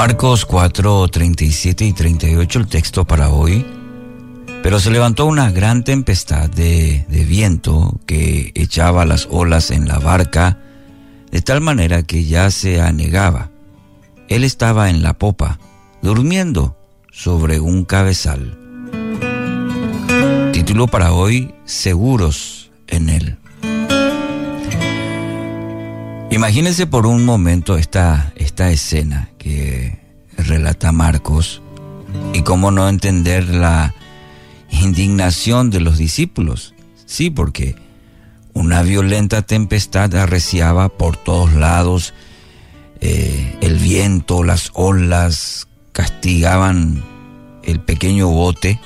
Marcos 4, 37 y 38 el texto para hoy. Pero se levantó una gran tempestad de, de, viento que echaba las olas en la barca de tal manera que ya se anegaba. Él estaba en la popa, durmiendo sobre un cabezal. Título para hoy, Seguros en él. Imagínense por un momento esta, esta escena relata Marcos y cómo no entender la indignación de los discípulos. Sí, porque una violenta tempestad arreciaba por todos lados, eh, el viento, las olas castigaban el pequeño bote,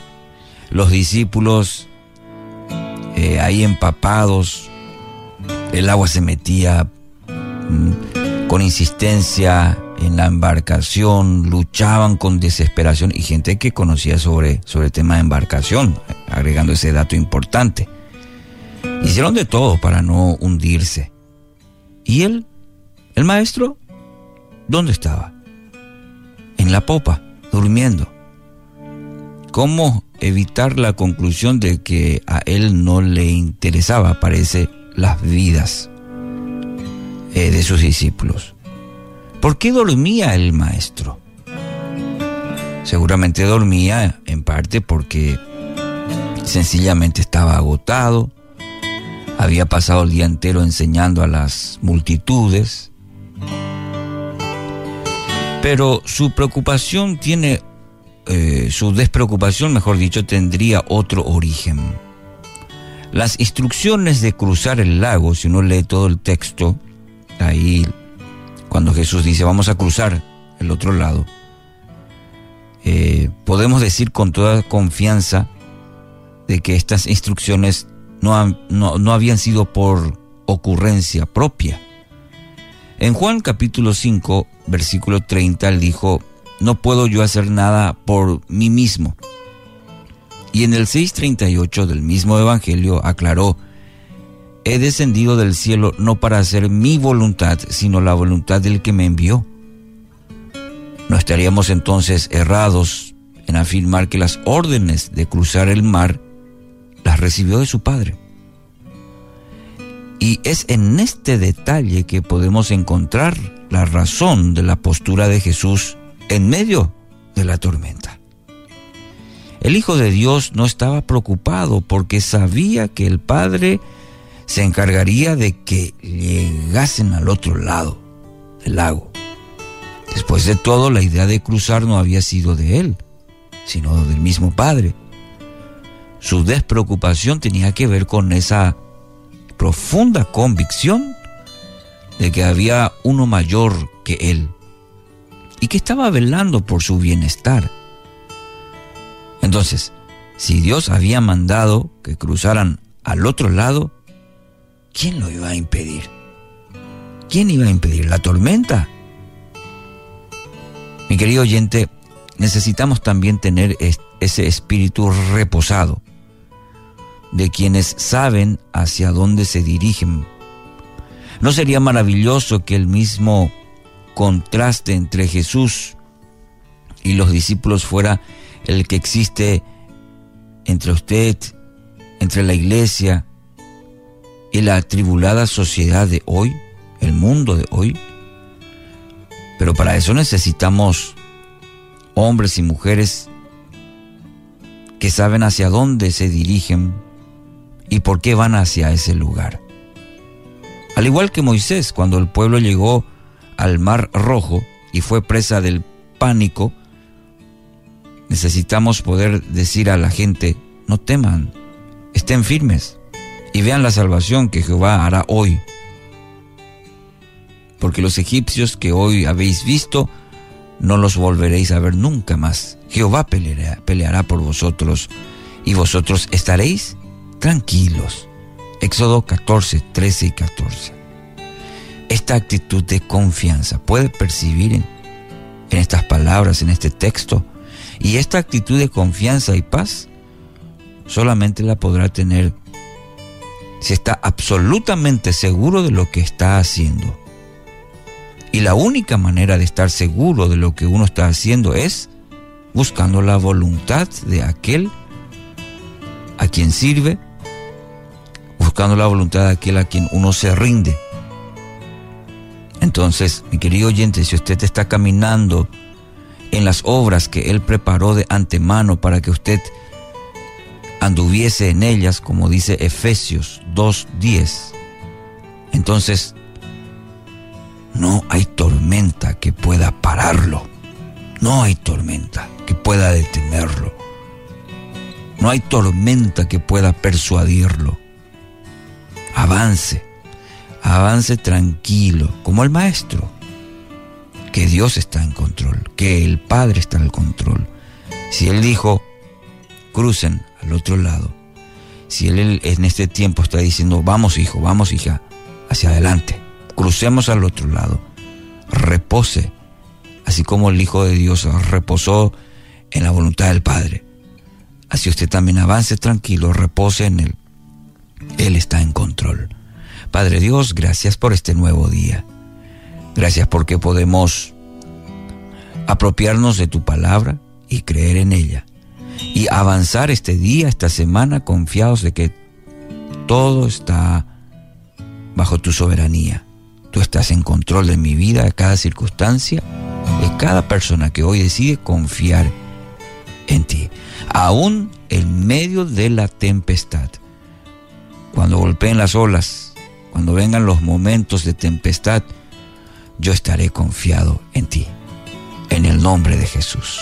los discípulos eh, ahí empapados, el agua se metía Mm, con insistencia en la embarcación, luchaban con desesperación y gente que conocía sobre, sobre el tema de embarcación, agregando ese dato importante. Hicieron de todo para no hundirse. ¿Y él, el maestro, dónde estaba? En la popa, durmiendo. ¿Cómo evitar la conclusión de que a él no le interesaba, parece, las vidas eh, de sus discípulos. ¿Por qué dormía el maestro? Seguramente dormía en parte porque sencillamente estaba agotado, había pasado el día entero enseñando a las multitudes, pero su preocupación tiene, eh, su despreocupación, mejor dicho, tendría otro origen. Las instrucciones de cruzar el lago, si uno lee todo el texto, ahí cuando Jesús dice vamos a cruzar el otro lado, eh, podemos decir con toda confianza de que estas instrucciones no, no, habían sido por ocurrencia propia. En Juan capítulo 5, versículo 30, él dijo, no puedo yo hacer nada por mí mismo. Y en el 6.38 del mismo Evangelio aclaró, he descendido del cielo no para hacer mi voluntad, sino la voluntad del que me envió. No estaríamos entonces errados en afirmar que las órdenes de cruzar el mar las recibió de su Padre. Y es en este detalle que podemos encontrar la razón de la postura de Jesús en medio de la tormenta. El Hijo de Dios no estaba preocupado porque sabía que el Padre se encargaría de que llegasen al otro lado del lago. Después de todo, la idea de cruzar no había sido de él, sino del mismo Padre. Su despreocupación tenía que ver con esa profunda convicción de que había uno mayor que él y que estaba velando por su bienestar. Entonces, si Dios había mandado que cruzaran al otro lado, ¿quién lo iba a impedir? ¿Quién iba a impedir? ¿La tormenta? Mi querido oyente, necesitamos también tener ese espíritu reposado de quienes saben hacia dónde se dirigen. ¿No sería maravilloso que el mismo contraste entre Jesús y los discípulos fuera el que existe entre usted, entre la iglesia, y la atribulada sociedad de hoy, el mundo de hoy. Pero para eso necesitamos hombres y mujeres que saben hacia dónde se dirigen y por qué van hacia ese lugar. Al igual que Moisés, cuando el pueblo llegó al Mar Rojo y fue presa del pánico, necesitamos poder decir a la gente, no teman, estén firmes y vean la salvación que Jehová hará hoy. Porque los egipcios que hoy habéis visto, no los volveréis a ver nunca más. Jehová peleará, por vosotros y vosotros estaréis tranquilos. Éxodo 14, 13 y 14. Esta actitud de confianza puede percibir en, en estas palabras, en este texto, y esta actitud de confianza y paz solamente la podrá tener si está absolutamente seguro de lo que está haciendo. Y la única manera de estar seguro de lo que uno está haciendo es buscando la voluntad de aquel a quien sirve, buscando la voluntad de aquel a quien uno se rinde. Entonces, mi querido oyente, si usted está caminando en las obras que Él preparó de antemano para que usted anduviese en ellas, como dice Efesios 2.10, entonces no hay tormenta que pueda pararlo. No hay tormenta que pueda detenerlo. No hay tormenta que pueda persuadirlo. Avance, avance tranquilo, como el maestro, que Dios está en control, que el Padre está en control. Si Él dijo, crucen al otro lado, si Él en este tiempo está diciendo, vamos hijo, vamos hija, hacia adelante, crucemos al otro lado, repose, así como el Hijo de Dios reposó en la voluntad del Padre. Así usted también avance tranquilo, repose en Él. Él está en control. Padre Dios, gracias por este nuevo día. Gracias porque podemos apropiarnos de tu palabra y creer en ella. Y avanzar este día, esta semana, confiados de que todo está bajo tu soberanía. Tú estás en control de mi vida, de cada circunstancia, de cada persona que hoy decide confiar en ti, aún en medio de la tempestad. Cuando golpeen las olas, cuando vengan los momentos de tempestad, yo estaré confiado en ti. En el nombre de Jesús.